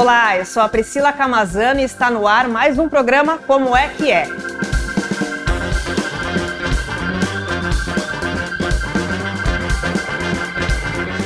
Olá, eu sou a Priscila Camazano e está no ar mais um programa Como é que é.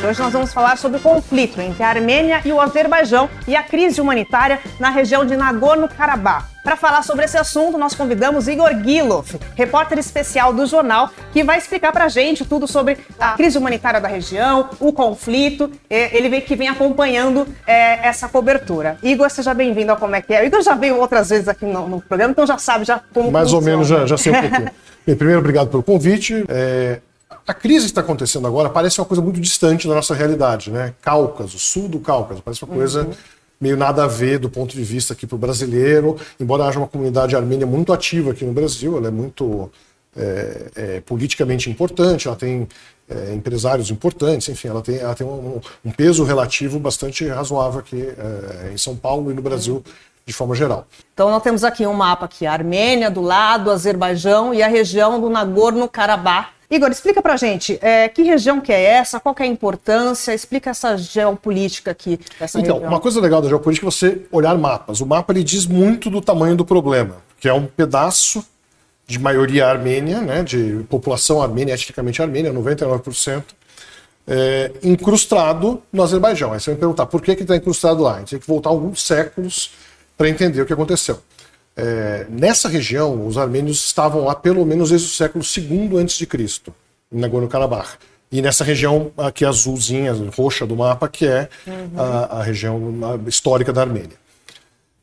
Hoje nós vamos falar sobre o conflito entre a Armênia e o Azerbaijão e a crise humanitária na região de Nagorno-Karabakh. Para falar sobre esse assunto, nós convidamos Igor Gilov, repórter especial do jornal, que vai explicar para a gente tudo sobre a crise humanitária da região, o conflito. Ele vem que vem acompanhando é, essa cobertura. Igor, seja bem-vindo ao Como é que é. O Igor já veio outras vezes aqui no, no programa, então já sabe já como Mais funciona. ou menos já, já sei um pouquinho. Bem, primeiro, obrigado pelo convite. É, a crise que está acontecendo agora parece uma coisa muito distante da nossa realidade, né? Cáucaso, sul do Cáucaso, parece uma coisa uhum. meio nada a ver do ponto de vista aqui para o brasileiro, embora haja uma comunidade armênia muito ativa aqui no Brasil, ela é muito é, é, politicamente importante, ela tem é, empresários importantes, enfim, ela tem, ela tem um, um peso relativo bastante razoável aqui é, em São Paulo e no Brasil de forma geral. Então nós temos aqui um mapa aqui, a Armênia do lado, Azerbaijão e a região do Nagorno-Karabakh Igor, explica pra gente é, que região que é essa, qual que é a importância, explica essa geopolítica aqui dessa então, região. uma coisa legal da geopolítica é você olhar mapas. O mapa ele diz muito do tamanho do problema, que é um pedaço de maioria armênia, né, de população armênia, etnicamente armênia, 99%, é, incrustado no Azerbaijão. Aí você vai me perguntar, por que está incrustado lá? A gente tem que voltar alguns séculos para entender o que aconteceu. É, nessa região, os armênios estavam lá pelo menos desde o século II a.C., em Nagorno-Karabakh. E nessa região aqui azulzinha, roxa do mapa, que é uhum. a, a, região histórica da Armênia.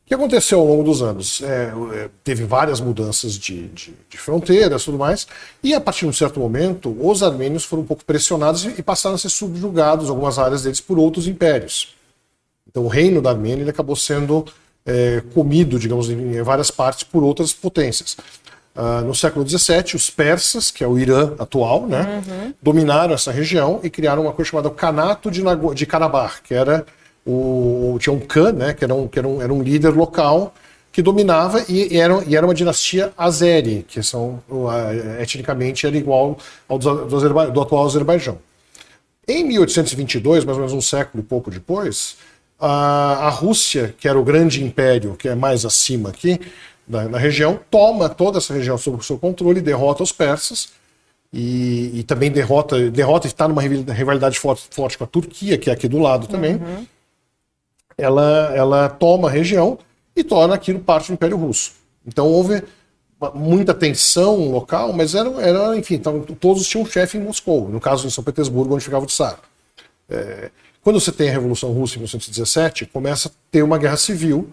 O que aconteceu ao longo dos anos? É, é, teve várias mudanças de, de, de fronteiras e tudo mais, e a partir de um certo momento, os armênios foram um pouco pressionados e passaram a ser subjugados, algumas áreas deles, por outros impérios. Então o reino da Armênia acabou sendo é, comido, digamos, em várias partes por outras potências. Uh, no século XVII, os persas, que é o Irã atual, né, uhum. dominaram essa região e criaram uma coisa chamada Canato de, Nago de Karabakh, que era o tinha um Khan, né, que era um, que era um, era um líder local que dominava e, e, era, e era uma dinastia azeri, que são uh, etnicamente era igual ao do, do, do atual Azerbaijão. Em 1822, mais ou menos um século e pouco depois, a, a Rússia, que era o grande império, que é mais acima aqui, da, na região, toma toda essa região sob o seu controle, derrota os persas e, e também derrota, derrota está numa rivalidade forte, forte, com a Turquia, que é aqui do lado também. Uhum. Ela, ela toma a região e torna aquilo parte do Império Russo. Então houve muita tensão local, mas era, era enfim, então, todos tinham um chefe em Moscou, no caso em São Petersburgo, onde ficava o Tsar. É, quando você tem a Revolução Russa em 1917, começa a ter uma guerra civil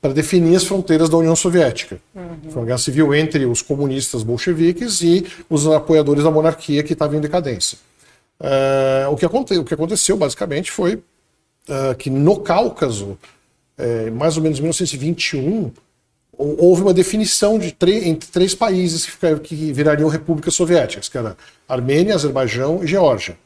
para definir as fronteiras da União Soviética. Uhum. Foi uma guerra civil entre os comunistas bolcheviques e os apoiadores da monarquia que estavam em decadência. Uh, o, que o, que aconteceu, basicamente, foi uh, que no Cáucaso, uh, mais ou menos em 1921, houve uma definição de entre três países que, que virariam repúblicas soviéticas, que era Armênia, Azerbaijão e Geórgia.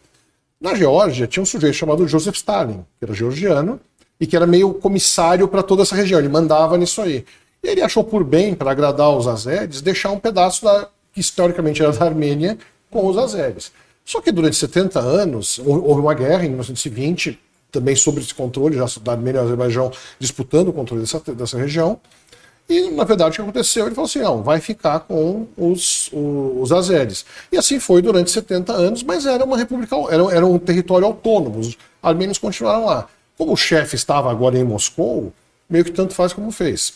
Na Geórgia tinha um sujeito chamado Joseph Stalin, que era georgiano, e que era meio comissário para toda essa região, ele mandava nisso aí. E ele achou por bem, para agradar os azeres, deixar um pedaço da, que historicamente era da Armênia com os azeres. Só que durante 70 anos, houve uma guerra em 1920, também sobre esse controle, já da Armênia e Azerbaijão disputando o controle dessa, dessa região. E, na verdade, o que aconteceu? Ele falou assim: não, vai ficar com os, os, azeres. E assim foi durante 70 anos, mas era uma república, era, era um território autônomo. Os armênios continuaram lá. Como o chefe estava agora em Moscou, meio que tanto faz como fez.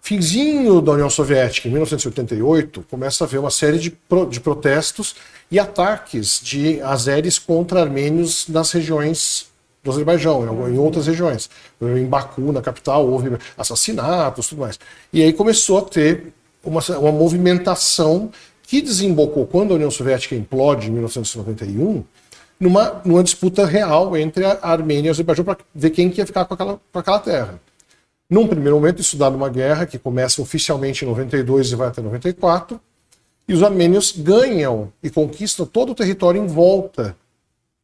Finzinho da União Soviética, em 1988, começa a haver uma série de, pro, de protestos e ataques de azeres contra armênios nas regiões do Azerbaijão, em, outras regiões. Em Baku, na capital, houve assassinatos tudo mais. E aí começou a ter uma, uma movimentação que desembocou quando a União Soviética implode em 1991 numa, numa disputa real entre a Armênia e o Azerbaijão para ver quem que ia ficar com aquela, com aquela terra. Num primeiro momento, isso dá numa guerra que começa oficialmente em 92 e vai até 94, e os armênios ganham e conquistam todo o território em volta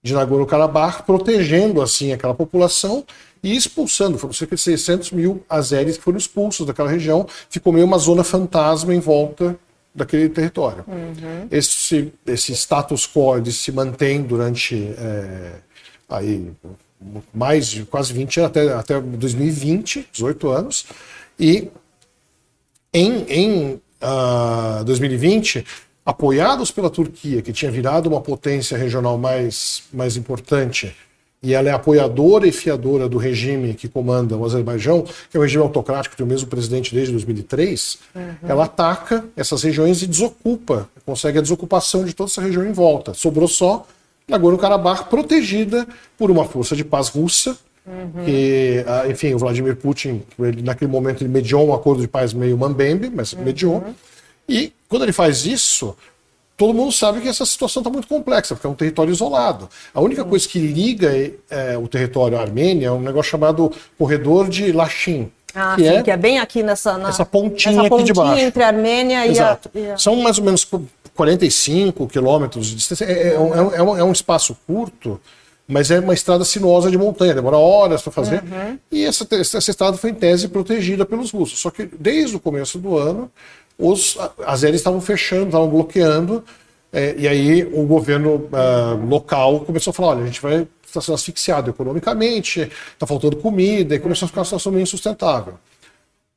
de Nagorno-Karabakh, protegendo assim aquela população e expulsando. Foram cerca de 600 mil azeres que foram expulsos daquela região. Ficou meio uma zona fantasma em volta daquele território. Uhum. Esse, esse status quo se mantém durante é, aí mais de quase 20 anos, até, até 2020, 18 anos. E em, em uh, ah, 2020, apoiados pela Turquia, que tinha virado uma potência regional mais, mais importante, e ela é apoiadora e fiadora do regime que comanda o Azerbaijão, que é um regime autocrático, tem o mesmo presidente desde 2003, uhum. ela ataca essas regiões e desocupa, consegue a desocupação de toda essa região em volta. Sobrou só Nagorno-Karabakh protegida por uma força de paz russa, uhum. que, ah, enfim, o Vladimir Putin, ele, naquele momento, ele mediou um acordo de paz meio mambembe, mas uhum. mediou. E quando ele faz isso, todo mundo sabe que essa situação está muito complexa, porque é um território isolado. A única coisa que liga é, o território à Armênia é um negócio chamado Corredor de Lachin. Ah, que, sim, é, que é bem aqui nessa na, essa pontinha, pontinha aqui de baixo. entre a Armênia Exato. e a, São mais ou menos 45 quilômetros de distância. É, é, é, um, é um espaço curto, mas é uma estrada sinuosa de montanha, demora horas para fazer. Uhum. E essa, essa estrada foi, em tese, protegida pelos russos. Só que desde o começo do ano, os azeres estavam fechando, estavam bloqueando, é, e aí o governo uh, local começou a falar: olha, a gente vai estar sendo asfixiado economicamente, está faltando comida, e começou a ficar uma situação meio insustentável.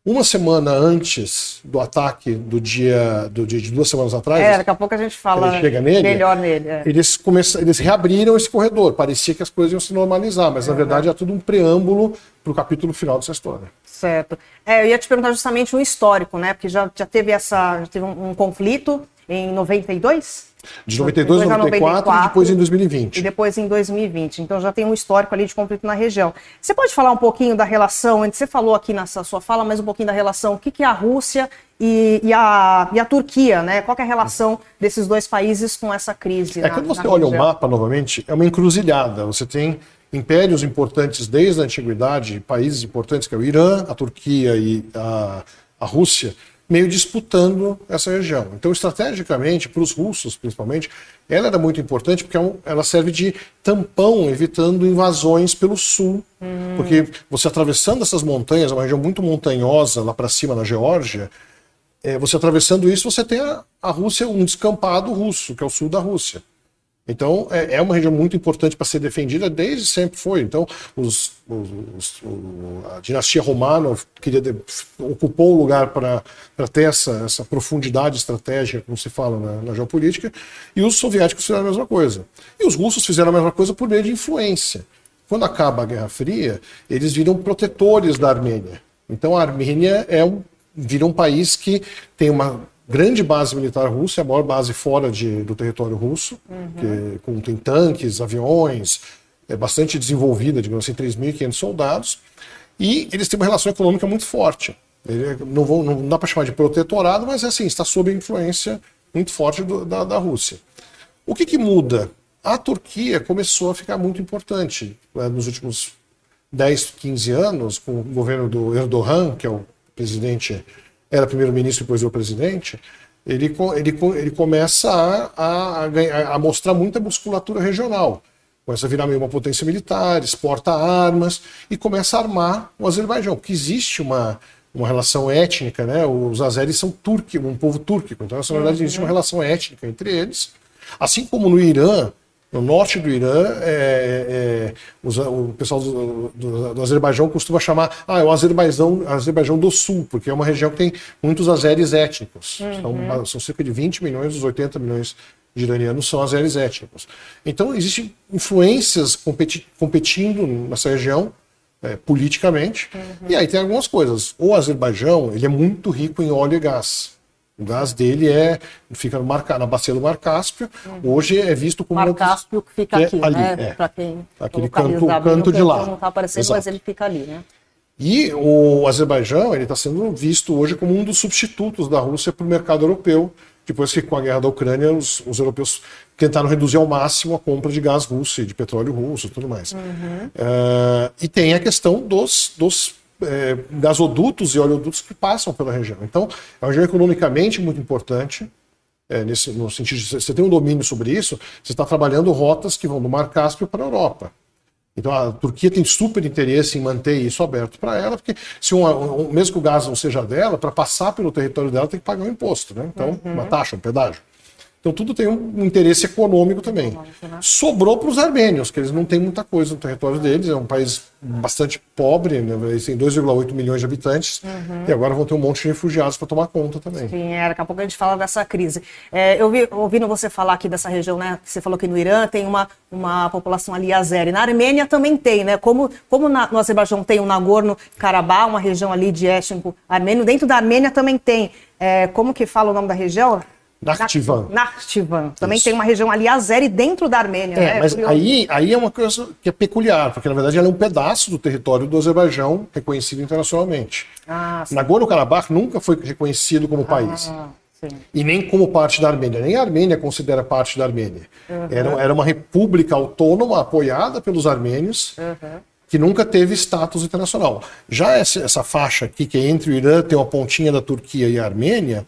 Uma semana antes do ataque do dia, do dia de duas semanas atrás. É, daqui a pouco a gente fala nele, melhor nele. É. Eles, começam, eles reabriram esse corredor. Parecia que as coisas iam se normalizar, mas na verdade é tudo um preâmbulo para o capítulo final dessa história. Certo. É, eu ia te perguntar justamente um histórico, né? Porque já, já teve essa. Já teve um, um conflito em 92? De 92 a 94, 94 e depois em 2020. E depois em 2020. Então já tem um histórico ali de conflito na região. Você pode falar um pouquinho da relação, você falou aqui nessa sua fala, mas um pouquinho da relação, o que, que é a Rússia e, e, a, e a Turquia, né? Qual é a relação desses dois países com essa crise? É, na, quando você olha região? o mapa novamente, é uma encruzilhada. Você tem impérios importantes desde a antiguidade, países importantes que é o Irã, a Turquia e a, a Rússia, meio disputando essa região. Então, estrategicamente, para os russos principalmente, ela era muito importante porque é ela serve de tampão, evitando invasões pelo sul. Hum. Porque você atravessando essas montanhas, é uma região muito montanhosa lá para cima na Geórgia, é, você atravessando isso, você tem a, a Rússia, um descampado russo, que é o sul da Rússia. Então, é, é uma região muito importante para ser defendida, desde sempre foi. Então, os, os, os, a dinastia Romanov queria de, ocupou o lugar para ter essa, essa profundidade estratégica, como se fala na, na, geopolítica, e os soviéticos fizeram a mesma coisa. E os russos fizeram a mesma coisa por meio de influência. Quando acaba a Guerra Fria, eles viram protetores da Armênia. Então, a Armênia é um, vira um país que tem uma grande base militar russa, é a maior base fora de, do território russo, uhum. que, com, tem tanques, aviões, é bastante desenvolvida, digamos assim, 3.500 soldados, e eles têm uma relação econômica muito forte. Ele, não, vou, não dá para chamar de protetorado, mas é assim, está sob influência muito forte do, da, da Rússia. O que, que muda? A Turquia começou a ficar muito importante né, nos últimos 10, 15 anos, com o governo do Erdogan, que é o presidente era primeiro-ministro e depois o presidente, ele, ele, ele começa a, a, a, mostrar muita musculatura regional. Começa a virar meio uma potência militar, exporta armas e começa a armar o Azerbaijão, porque existe uma, uma relação étnica, né? Os azeres são turcos, um povo túrquico, então, na verdade, existe uma relação étnica entre eles. Assim como no Irã, no norte do Irã, é, é, o pessoal do, do, do, Azerbaijão costuma chamar ah, é o Azerbaijão, Azerbaijão do Sul, porque é uma região que tem muitos azeres étnicos. Uhum. São, são, cerca de 20 milhões dos 80 milhões de iranianos são azeres étnicos. Então, existem influências competi competindo nessa região é, politicamente. Uhum. E aí tem algumas coisas. O Azerbaijão ele é muito rico em óleo e gás. O gás dele é fica no mar, na bacia do Mar Cáspio. Uhum. Hoje é visto como Mar Cáspio que fica que aqui, é ali, né? É. Para quem aquele canto, canto de lá. Não está aparecendo, Exato. mas ele fica ali, né? E o Azerbaijão ele está sendo visto hoje como um dos substitutos da Rússia para o mercado europeu, depois que com a guerra da Ucrânia os, os, europeus tentaram reduzir ao máximo a compra de gás russo e de petróleo russo e tudo mais. Uhum. Uh, e tem a questão dos, dos é, gasodutos e oleodutos que passam pela região. Então, é uma região economicamente muito importante. É, nesse, no sentido de você tem um domínio sobre isso, você está trabalhando rotas que vão do Mar Cáspio para a Europa. Então a Turquia tem super interesse em manter isso aberto para ela, porque se um, um, mesmo que o gás não seja dela, para passar pelo território dela tem que pagar um imposto, né? Então, uhum. uma taxa, um pedágio. Então tudo tem um interesse econômico também. Econômico, né? Sobrou para os armênios, que eles não têm muita coisa no território deles, é um país bastante pobre, né? eles têm 2,8 milhões de habitantes, uhum. e agora vão ter um monte de refugiados para tomar conta também. Sim, é, daqui a pouco a gente fala dessa crise. É, eu vi, ouvindo você falar aqui dessa região, né? Você falou que no Irã tem uma, uma população ali azeri. Na Armênia também tem, né? Como, como na, no Azerbaijão tem o Nagorno-Karabakh, uma região ali de étnico armênio, dentro da Armênia também tem. É, como que fala o nome da região? Nakhchivan. Nakhchivan. Também Isso. tem uma região ali azeri dentro da Armênia. É, né? mas aí, aí é uma coisa que é peculiar, porque na verdade ela é um pedaço do território do Azerbaijão reconhecido internacionalmente. Ah, Nagorno-Karabakh nunca foi reconhecido como país. Ah, e nem como parte da Armênia. Nem a Armênia considera parte da Armênia. Uhum. Era, era uma república autônoma apoiada pelos armênios. Uhum que nunca teve status internacional. Já essa, essa, faixa aqui, que é entre o Irã, tem uma pontinha da Turquia e a Armênia,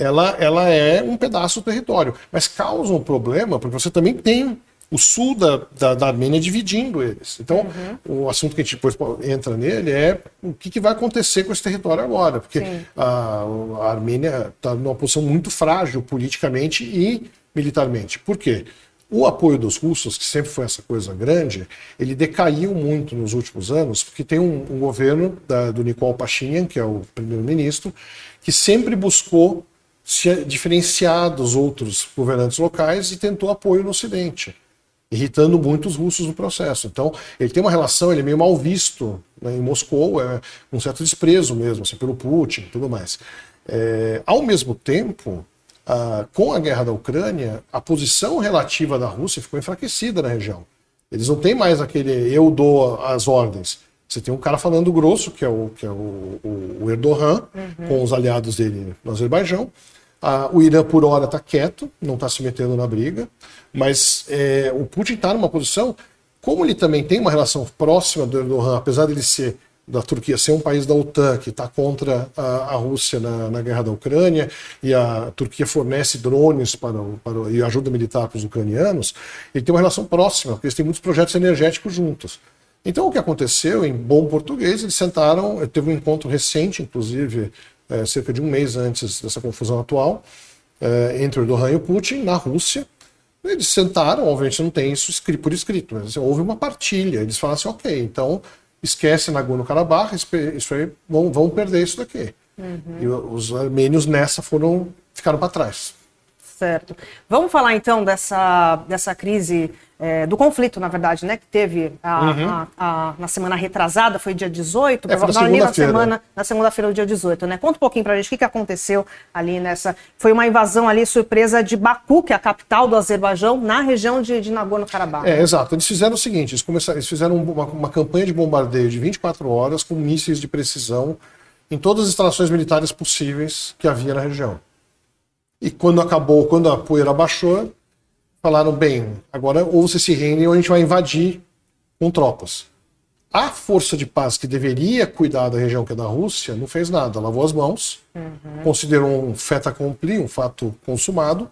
ela, ela é um pedaço do território. Mas causa um problema, porque você também tem o sul da, da, da Armênia dividindo eles. Então, uhum. o assunto que a gente depois entra nele é o que, que vai acontecer com esse território agora. Porque a, a, Armênia está numa posição muito frágil politicamente e militarmente. Por quê? O apoio dos russos, que sempre foi essa coisa grande, ele decaiu muito nos últimos anos, porque tem um, um governo da, do Nikol Pashinyan, que é o primeiro-ministro, que sempre buscou se diferenciar dos outros governantes locais e tentou apoio no Ocidente, irritando muito os russos no processo. Então, ele tem uma relação, ele é meio mal visto né, em Moscou, é um certo desprezo mesmo, assim, pelo Putin e tudo mais. É, ao mesmo tempo, com a guerra da Ucrânia, a posição relativa da Rússia ficou enfraquecida na região. Eles não têm mais aquele eu dou as ordens. Você tem um cara falando grosso, que é o, que é o, o Erdogan, uhum. com os aliados dele no Azerbaijão, ah, o Irã, por hora, está quieto, não está se metendo na briga, mas é, o Putin está numa posição, como ele também tem uma relação próxima do Erdogan, apesar de ele ser da Turquia ser um país da OTAN que está contra a, a Rússia na, na, guerra da Ucrânia e a Turquia fornece drones para, para, e ajuda militar para os ucranianos, ele tem uma relação próxima, porque eles têm muitos projetos energéticos juntos. Então o que aconteceu, em bom português, eles sentaram, teve um encontro recente, inclusive, é, cerca de um mês antes dessa confusão atual, é, entre Erdogan e o Putin, na Rússia. Eles sentaram, obviamente não tem isso por escrito, mas assim, houve uma partilha. Eles falaram assim, ok, então esquece Nagorno-Karabakh, isso aí, vão, vão perder isso daqui. Uhum. E os armênios nessa foram ficaram para trás. Certo. Vamos falar então dessa, dessa crise é, do conflito, na verdade, né, que teve a, uhum. a, a, na semana retrasada, foi dia 18, é, foi na segunda-feira. semana, na segunda-feira, dia 18, né? Conta um pouquinho pra gente o que, que aconteceu ali nessa. Foi uma invasão ali surpresa de Baku, que é a capital do Azerbaijão, na região de, de Nagorno-Karabakh. É, exato. Eles fizeram o seguinte: eles, começaram, eles fizeram uma, uma campanha de bombardeio de 24 horas com mísseis de precisão em todas as instalações militares possíveis que havia na região. E quando acabou, quando a poeira baixou, falaram, bem, agora ou você se rende ou a gente vai invadir com tropas. A força de paz que deveria cuidar da região que é da Rússia não fez nada, lavou as mãos, uhum. considerou um fait accompli, um fato consumado,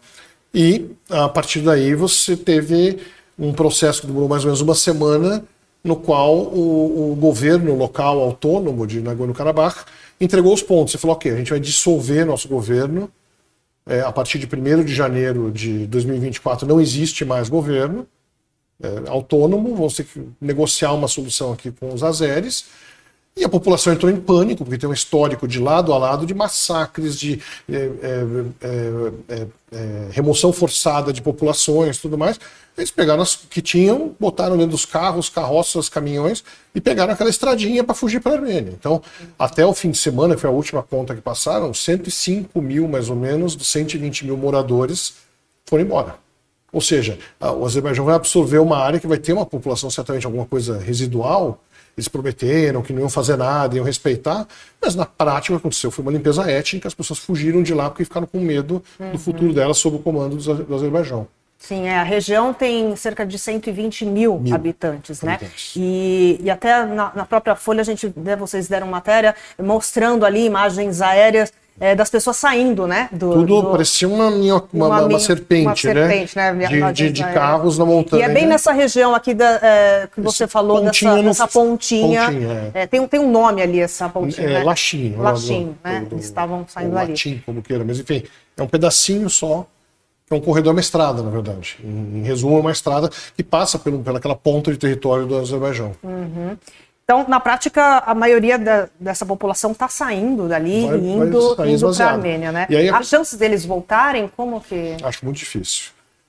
e a partir daí você teve um processo que demorou mais ou menos uma semana, no qual o, o governo local autônomo de Nagorno-Karabakh entregou os pontos. Você falou, ok, a gente vai dissolver nosso governo, é, a partir de 1 de janeiro de 2024 não existe mais governo é, autônomo, vão ter que negociar uma solução aqui com os azeres. E a população entrou em pânico, porque tem um histórico de lado a lado de massacres, de é, é, é, remoção forçada de populações tudo mais. Eles pegaram as que tinham, botaram dentro dos carros, carroças, caminhões e pegaram aquela estradinha para fugir para a Armênia. Então, até o fim de semana, que foi a última conta que passaram, 105 mil mais ou menos dos 120 mil moradores foram embora. Ou seja, o Azerbaijão vai absorver uma área que vai ter uma população certamente alguma coisa residual, eles prometeram que não iam fazer nada, iam respeitar, mas na prática o que aconteceu foi uma limpeza étnica, as pessoas fugiram de lá porque ficaram com medo uhum. do futuro delas sob o comando do Azerbaijão. Sim, é, a região tem cerca de 120 mil, mil habitantes, né? Habitantes. E, e até na, na, própria Folha, a gente, né, vocês deram matéria mostrando ali imagens aéreas é, das pessoas saindo, né? Do, Tudo do... parecia uma, uma, uma, uma, serpente, uma serpente, né? né? De, de, de, carros na montanha. E é bem nessa região aqui da, é, que você Esse falou, pontinha dessa, dessa pontinha. pontinha é. é. tem, tem um nome ali, essa pontinha. É, né? Laxim. Laxim, né? Do, Eles estavam saindo ali. Latim, como queira, mas enfim, é um pedacinho só que é um corredor, uma estrada, na verdade. Em, em resumo, é uma estrada que passa pelo, pelaquela ponta de território do Azerbaijão. Uhum. Então, na prática, a maioria da, dessa população está saindo dali vai, indo, indo para a Armênia, né? E aí, As chances deles voltarem, como que... Acho muito difícil.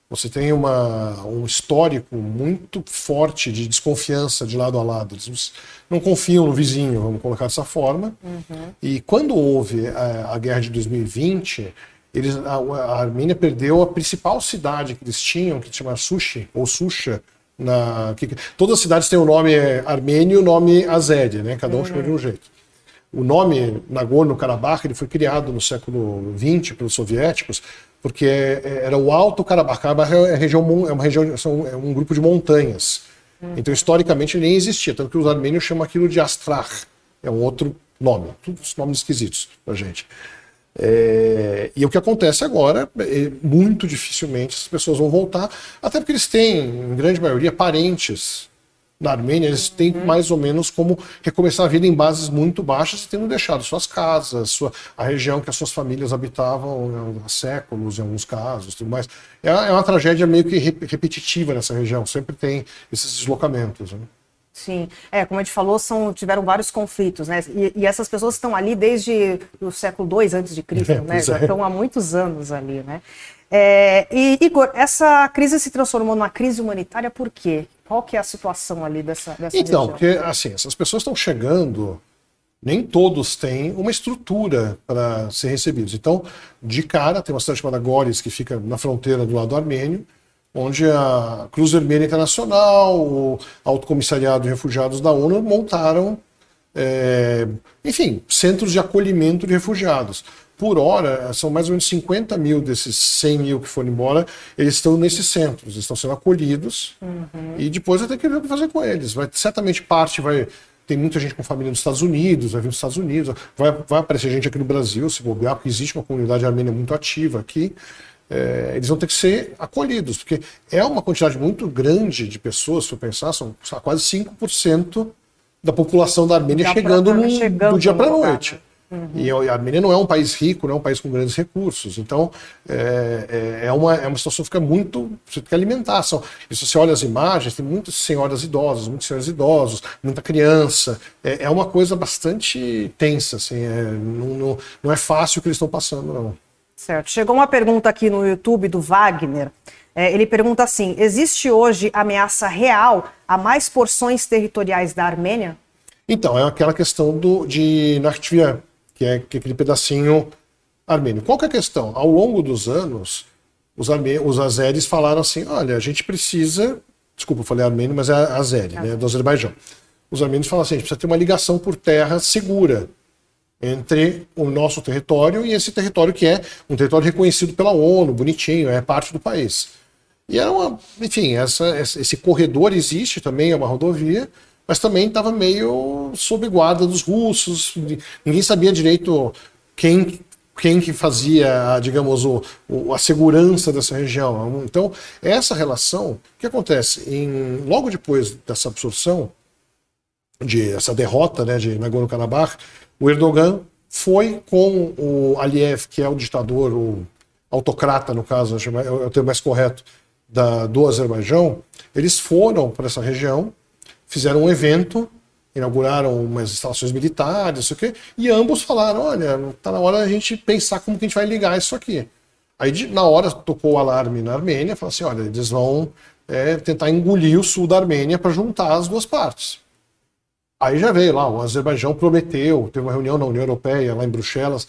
Você tem uma, um histórico muito forte de desconfiança de lado a lado. Eles não confiam no vizinho, vamos colocar dessa forma. Uhum. E quando houve a, a, guerra de 2020, eles, a, a, Armênia perdeu a principal cidade que eles tinham, que se chama Sushi, ou Susha. Na, que, todas as cidades têm o nome armênio e o nome azéria, né? cada um uhum. chama de um jeito. O nome Nagorno-Karabakh ele foi criado no século XX pelos soviéticos porque é, é, era o Alto Karabakh. Karabakh é, região, é uma região, são, é um grupo de montanhas. Uhum. Então, historicamente, nem existia. Tanto que os armênios chamam aquilo de Astrach. É um outro nome. Todos nomes esquisitos pra gente. É, e o que acontece agora é muito dificilmente as pessoas vão voltar, até porque eles têm, em grande maioria, parentes na Armênia, eles têm uhum. mais ou menos como recomeçar a vida em bases muito baixas, tendo deixado suas casas, sua, a região que as suas famílias habitavam há séculos, em alguns casos, tudo mais. É, é uma tragédia meio que repetitiva nessa região, sempre tem esses deslocamentos. Né? Sim, é, como a gente falou, são, tiveram vários conflitos, né? E, e essas pessoas estão ali desde o século II antes de Cristo, é, né? Já é. estão há muitos anos ali, né? É, e, Igor, essa crise se transformou numa crise humanitária por quê? Qual que é a situação ali dessa, dessa Então, região? porque assim, essas pessoas estão chegando, nem todos têm uma estrutura para ser recebidos. Então, de cara, tem uma cidade chamada Gores, que fica na fronteira do lado armênio, onde a Cruz Vermelha Internacional, o Alto Comissariado de Refugiados da ONU montaram, é, enfim, centros de acolhimento de refugiados por hora, são mais ou menos 50 mil desses 100 mil que foram embora, eles estão nesses centros, estão sendo acolhidos uhum. e depois ter que ver o que fazer com eles. Vai, certamente parte vai. Tem muita gente com família nos Estados Unidos, vai vir nos Estados Unidos, vai, vai aparecer gente aqui no Brasil, se bobear, porque existe uma comunidade armênia muito ativa aqui. É, eles vão ter que ser acolhidos, porque é uma quantidade muito grande de pessoas, se eu pensar, são quase 5% da população da Armênia chegando, no, chegando do dia para a noite. Né? Uhum. E a Armênia não é um país rico, não é um país com grandes recursos. Então, é, é, é uma, é uma situação que fica muito. Você tem que alimentar. São, e se você olha as imagens, tem muitas senhoras idosas, muitos senhores idosos, muita criança. É, é uma coisa bastante tensa. Assim, é, não, não, não é fácil o que eles estão passando, não. Certo. Chegou uma pergunta aqui no YouTube do Wagner. É, ele pergunta assim: existe hoje ameaça real a mais porções territoriais da Armênia? Então, é aquela questão do, de Nakhchivan, que é, é aquele pedacinho armênio. Qual que é a questão? Ao longo dos anos, os, armê os azeres falaram assim: olha, a gente precisa. Desculpa, eu falei armênio, mas é azeri, né, do Azerbaijão. Os armênios falam assim: a gente precisa ter uma ligação por terra segura entre o nosso território e esse território que é um território reconhecido pela ONU, bonitinho, é parte do país. E era uma, enfim, essa, esse corredor existe também, é uma rodovia, mas também estava meio sob guarda dos russos, ninguém sabia direito quem quem que fazia, digamos, o, o, a segurança dessa região. Então, essa relação, o que acontece? Em, logo depois dessa absorção, de essa derrota né, de Nagorno-Karabakh, o Erdogan foi com o Aliyev, que é o ditador, o autocrata, no caso, é o termo mais correto, da, do Azerbaijão, eles foram para essa região fizeram um evento, inauguraram umas instalações militares, não sei o quê, e ambos falaram: olha, está na hora da gente pensar como que a gente vai ligar isso aqui. Aí, na hora, tocou o alarme na Armênia, falou assim: olha, eles vão é, tentar engolir o sul da Armênia para juntar as duas partes. Aí já veio lá, o Azerbaijão prometeu, teve uma reunião na União Europeia, lá em Bruxelas,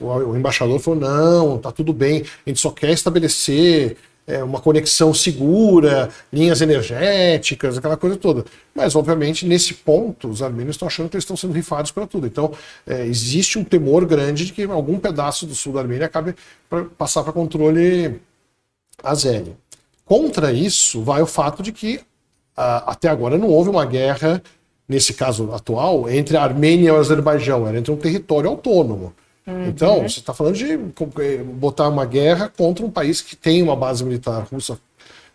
o embaixador falou: não, tá tudo bem, a gente só quer estabelecer é, uma conexão segura, linhas energéticas, aquela coisa toda. Mas, obviamente, nesse ponto, os armênios estão achando que eles estão sendo rifados para tudo. Então, é, existe um temor grande de que algum pedaço do sul da Armênia acabe para passar para controle azério. Contra isso, vai o fato de que a, até agora não houve uma guerra, nesse caso atual, entre a Armênia e o Azerbaijão, era entre um território autônomo. Uhum. Então, você está falando de eh, botar uma guerra contra um país que tem uma base militar russa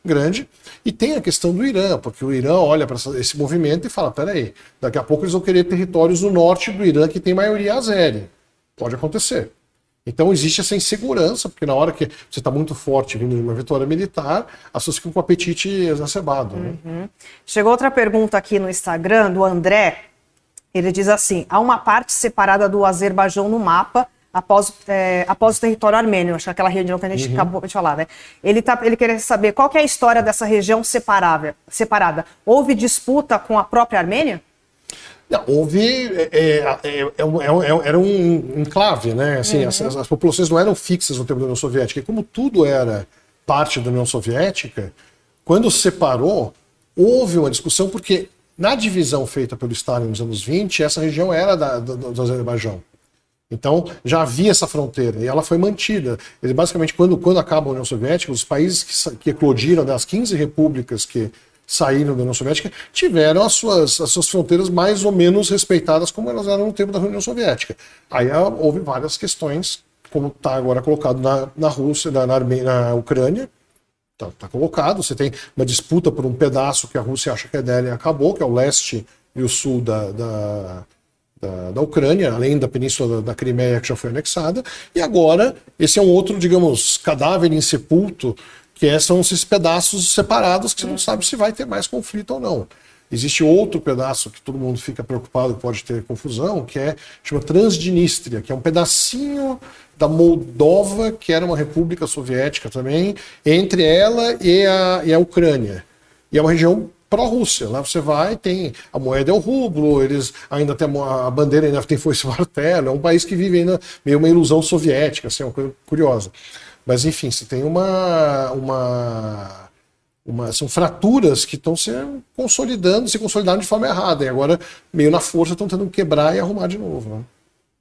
grande e tem a questão do Irã, porque o Irã olha para esse movimento e fala: peraí, daqui a pouco eles vão querer territórios no norte do Irã que tem maioria azeri. Pode acontecer. Então existe essa insegurança, porque na hora que você está muito forte vindo de uma vitória militar, as pessoas ficam com o apetite exacerbado. Né? Uhum. Chegou outra pergunta aqui no Instagram, do André. Ele diz assim: há uma parte separada do Azerbaijão no mapa após, é, após o território armênio, acho que aquela região que a gente uhum. acabou de falar, né? Ele, tá, ele queria saber qual que é a história dessa região separável, separada. Houve disputa com a própria Armênia? Não, houve. É, é, é, é era um enclave, né? Assim, uhum. as, as, populações não eram fixas no tempo da União Soviética. E como tudo era parte da União Soviética, quando separou, houve uma discussão, porque na divisão feita pelo Stalin nos anos 20, essa região era da, do, do Azerbaijão. Então já havia essa fronteira e ela foi mantida. Ele, basicamente, quando, quando acaba a União Soviética, os países que, que eclodiram, das né, 15 repúblicas que saíram da União Soviética, tiveram as suas, as suas fronteiras mais ou menos respeitadas como elas eram no tempo da União Soviética. Aí ah, houve várias questões, como está agora colocado na, na Rússia, na, na, na Ucrânia, está tá colocado. Você tem uma disputa por um pedaço que a Rússia acha que é dela e acabou, que é o leste e o sul da, da, da, da Ucrânia, além da península da, da Crimeia que já foi anexada. E agora, esse é um outro, digamos, cadáver insepulto que é, são esses pedaços separados que você não sabe se vai ter mais conflito ou não. Existe outro pedaço que todo mundo fica preocupado que pode ter confusão, que é chama Transdnistria, que é um pedacinho da Moldova, que era uma república soviética também, entre ela e a, e a Ucrânia. E é uma região pró-Rússia. Lá você vai, tem a moeda é o rublo, eles ainda tem a, a bandeira ainda tem foice martelo, é um país que vive ainda meio uma ilusão soviética, assim, é uma coisa curiosa. Mas, enfim, se tem uma. uma, uma são fraturas que estão se consolidando, se consolidando de forma errada. E agora, meio na força, estão tentando quebrar e arrumar de novo. Né?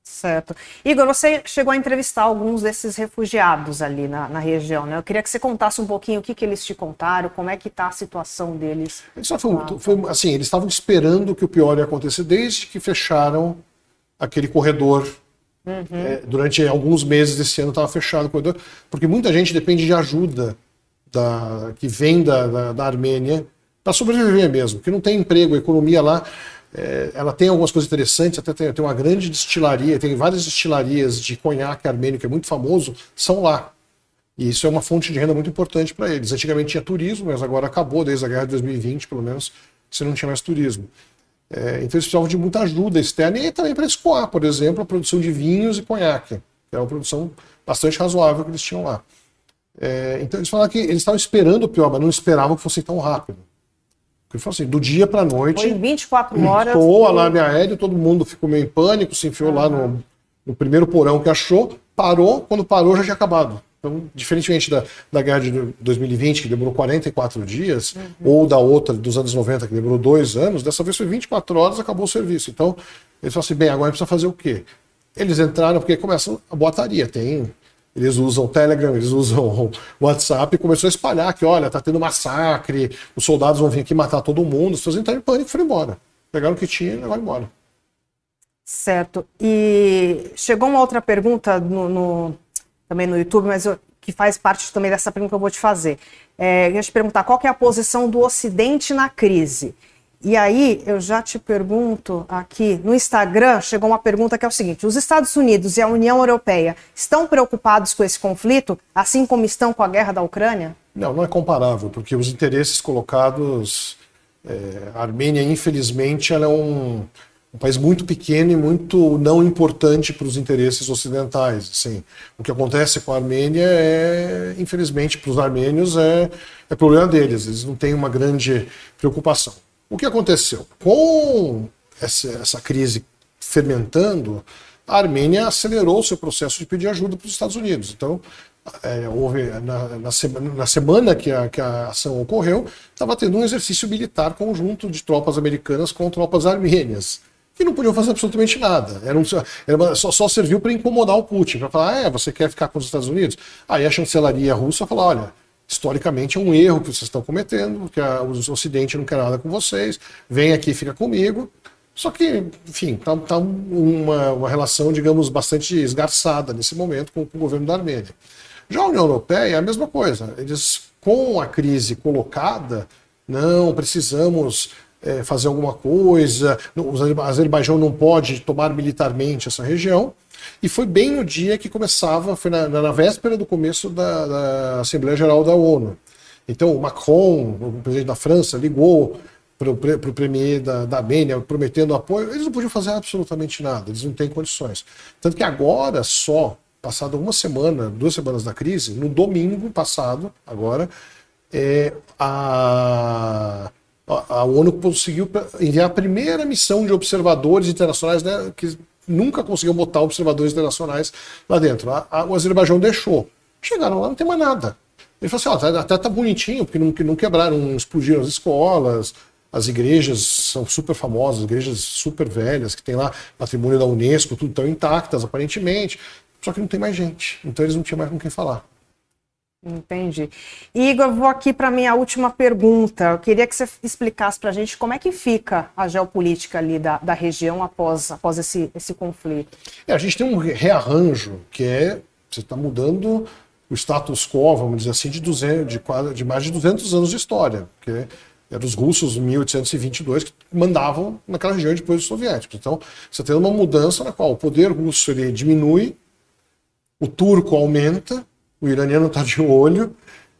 Certo. Igor, você chegou a entrevistar alguns desses refugiados ali na, na região, né? Eu queria que você contasse um pouquinho o que, que eles te contaram, como é que está a situação deles. Eles só foi, foi, assim, eles estavam esperando que o pior ia acontecer desde que fecharam aquele corredor Uhum. É, durante alguns meses desse ano estava fechado o corredor, porque muita gente depende de ajuda da, que vem da, da, da Armênia para sobreviver mesmo, que não tem emprego, a economia lá é, ela tem algumas coisas interessantes, até tem, tem, uma grande destilaria, tem várias destilarias de conhaque armênio que é muito famoso, são lá. E isso é uma fonte de renda muito importante para eles. Antigamente tinha turismo, mas agora acabou, desde a guerra de 2020, pelo menos, você não tinha mais turismo. É, então eles precisavam de muita ajuda externa e também para escoar, por exemplo, a produção de vinhos e conhaque, que é uma produção bastante razoável que eles tinham lá. É, então eles falaram que eles estavam esperando o pior, mas não esperavam que fosse tão rápido. Porque foi assim, do dia para a noite. Foi 24 horas. Soou alarme aéreo, todo mundo ficou meio em pânico, se enfiou lá no, no primeiro porão que achou, parou, quando parou já tinha acabado. Então, diferentemente da, da guerra de 2020, que demorou 44 dias, uhum. ou da outra dos anos 90, que demorou dois anos, dessa vez foi 24 horas acabou o serviço. Então, eles falaram assim: bem, agora precisa fazer o quê? Eles entraram porque começam a boataria. Tem, eles usam o Telegram, eles usam o WhatsApp e começou a espalhar que, olha, tá tendo massacre, os soldados vão vir aqui matar todo mundo. As pessoas entraram em pânico e foram embora. Pegaram o que tinha e levaram embora. Certo. E chegou uma outra pergunta no, no também no YouTube, mas eu, que faz parte também dessa pergunta que eu vou te fazer. É, eu ia te perguntar qual é a posição do Ocidente na crise. E aí eu já te pergunto aqui no Instagram chegou uma pergunta que é o seguinte: os Estados Unidos e a União Europeia estão preocupados com esse conflito, assim como estão com a guerra da Ucrânia? Não, não é comparável, porque os interesses colocados, é, a Armênia, infelizmente, ela é um, um país muito pequeno e muito não importante para os interesses ocidentais. Assim. O que acontece com a Armênia é, infelizmente, para os armênios é, é problema deles. Eles não têm uma grande preocupação. O que aconteceu? Com essa, essa crise fermentando, a Armênia acelerou seu processo de pedir ajuda para os Estados Unidos. Então, é, houve na, na, semana, na, semana, que a, que a ação ocorreu, estava tendo um exercício militar conjunto de tropas americanas com tropas armênias que não podiam fazer absolutamente nada. Era, um, era só, só, serviu para incomodar o Putin, para falar, ah, é, você quer ficar com os Estados Unidos? Aí a chancelaria russa falou, olha, historicamente é um erro que vocês estão cometendo, porque a, o Ocidente não quer nada com vocês, vem aqui fica comigo. Só que, enfim, está tá uma, uma relação, digamos, bastante esgarçada nesse momento com, com o governo da Armênia. Já a União Europeia é a mesma coisa. Eles, com a crise colocada, não precisamos é, fazer alguma coisa, o Azerbaijão não pode tomar militarmente essa região. E foi bem no dia que começava, foi na, na véspera do começo da, da Assembleia Geral da ONU. Então o Macron, o presidente da França, ligou para o premier da, da Armênia prometendo apoio, eles não podiam fazer absolutamente nada, eles não têm condições. Tanto que agora só, passado uma semana, duas semanas da crise, no domingo passado, agora, é, a, a, ONU conseguiu enviar a primeira missão de observadores internacionais, né, que nunca conseguiu botar observadores internacionais lá dentro. A, a, o Azerbaijão deixou. Chegaram lá, não tem mais nada. Ele falou assim: ó, até tá bonitinho, porque não, não quebraram, não explodiram as escolas, as igrejas são super famosas, igrejas super velhas, que tem lá patrimônio da Unesco, tudo tão intactas, aparentemente. Só que não tem mais gente. Então eles não tinham mais com quem falar. Entendi. Igor, vou aqui para minha última pergunta. Eu queria que você explicasse para a gente como é que fica a geopolítica ali da, da região após, após esse, esse conflito. É, a gente tem um rearranjo que é você está mudando o status quo, vamos dizer assim, de, 200, de, de mais de 200 anos de história. Porque eram os russos, em 1822, que mandavam naquela região depois dos soviéticos. Então, você tem uma mudança na qual o poder russo ele diminui, o turco aumenta, o iraniano está de olho,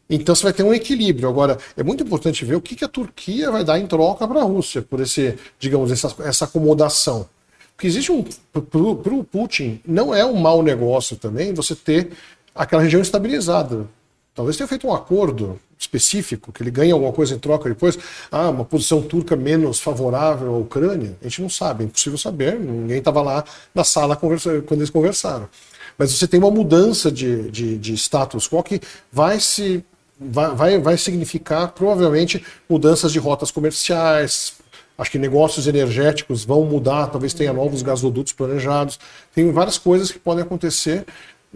então você vai ter um equilíbrio. Agora, é muito importante ver o que, que a Turquia vai dar em troca para a Rússia, por esse, digamos, essa, essa acomodação. Porque existe um. Para o Putin, não é um mau negócio também você ter aquela região estabilizada. Talvez tenha feito um acordo específico, que ele ganha alguma coisa em troca depois. Ah, uma posição turca menos favorável à Ucrânia. A gente não sabe, é impossível saber. Ninguém estava lá na sala quando eles conversaram. Mas você tem uma mudança de, de, de status quo que vai se. Vai, vai, vai significar provavelmente mudanças de rotas comerciais, Acho que negócios energéticos vão mudar, talvez tenha novos gasodutos planejados. Tem várias coisas que podem acontecer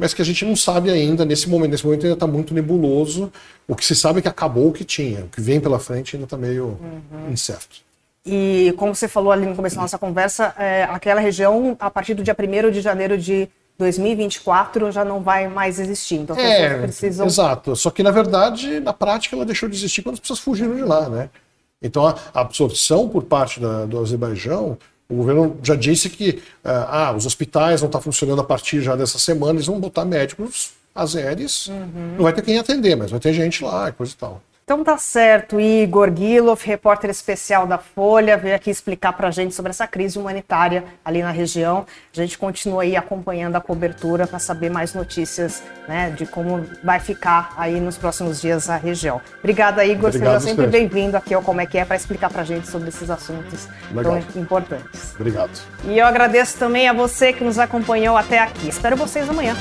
mas que a gente não sabe ainda nesse momento. Nesse momento ainda está muito nebuloso. O que se sabe é que acabou o que tinha. O que vem pela frente ainda está meio uhum. incerto. E como você falou ali no começo da nossa conversa, é, aquela região, a partir do dia 1 de janeiro de 2024, já não vai mais existir. Então, as é, precisam. Exato. Só que, na verdade, na prática, ela deixou de existir quando as pessoas fugiram de lá, né? Então, a absorção por parte da, do Azerbaijão o governo já disse que ah, ah os hospitais vão estar funcionando a partir já dessa semana, eles vão botar médicos azeres. Uhum. Não vai ter quem atender, mas vai ter gente lá, coisa e tal. Então tá certo, Igor Gilov, repórter especial da Folha, veio aqui explicar para a gente sobre essa crise humanitária ali na região. A gente continua aí acompanhando a cobertura para saber mais notícias né, de como vai ficar aí nos próximos dias a região. Obrigada, Igor. Obrigado, Seja sempre bem-vindo aqui ao Como é que é para explicar para a gente sobre esses assuntos Legal. tão importantes. Obrigado. E eu agradeço também a você que nos acompanhou até aqui. Espero vocês amanhã.